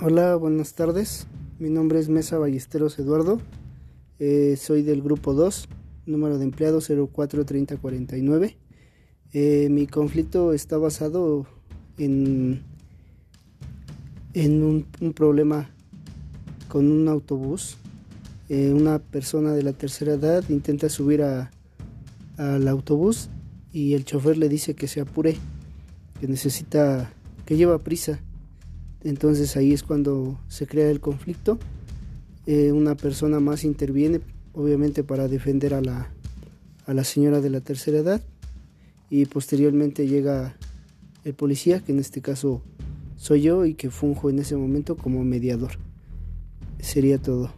Hola, buenas tardes. Mi nombre es Mesa Ballesteros Eduardo. Eh, soy del grupo 2, número de empleado 043049. Eh, mi conflicto está basado en, en un, problema con un autobús. Eh, una persona de la tercera edad intenta subir al autobús y el chofer le dice que se apure, que necesita, que lleva prisa. Entonces ahí es cuando se crea el conflicto. Eh, una persona más interviene, obviamente para defender a la, a la señora de la tercera edad. Y posteriormente llega el policía, que en este caso soy yo y que funjo en ese momento como mediador. Sería todo.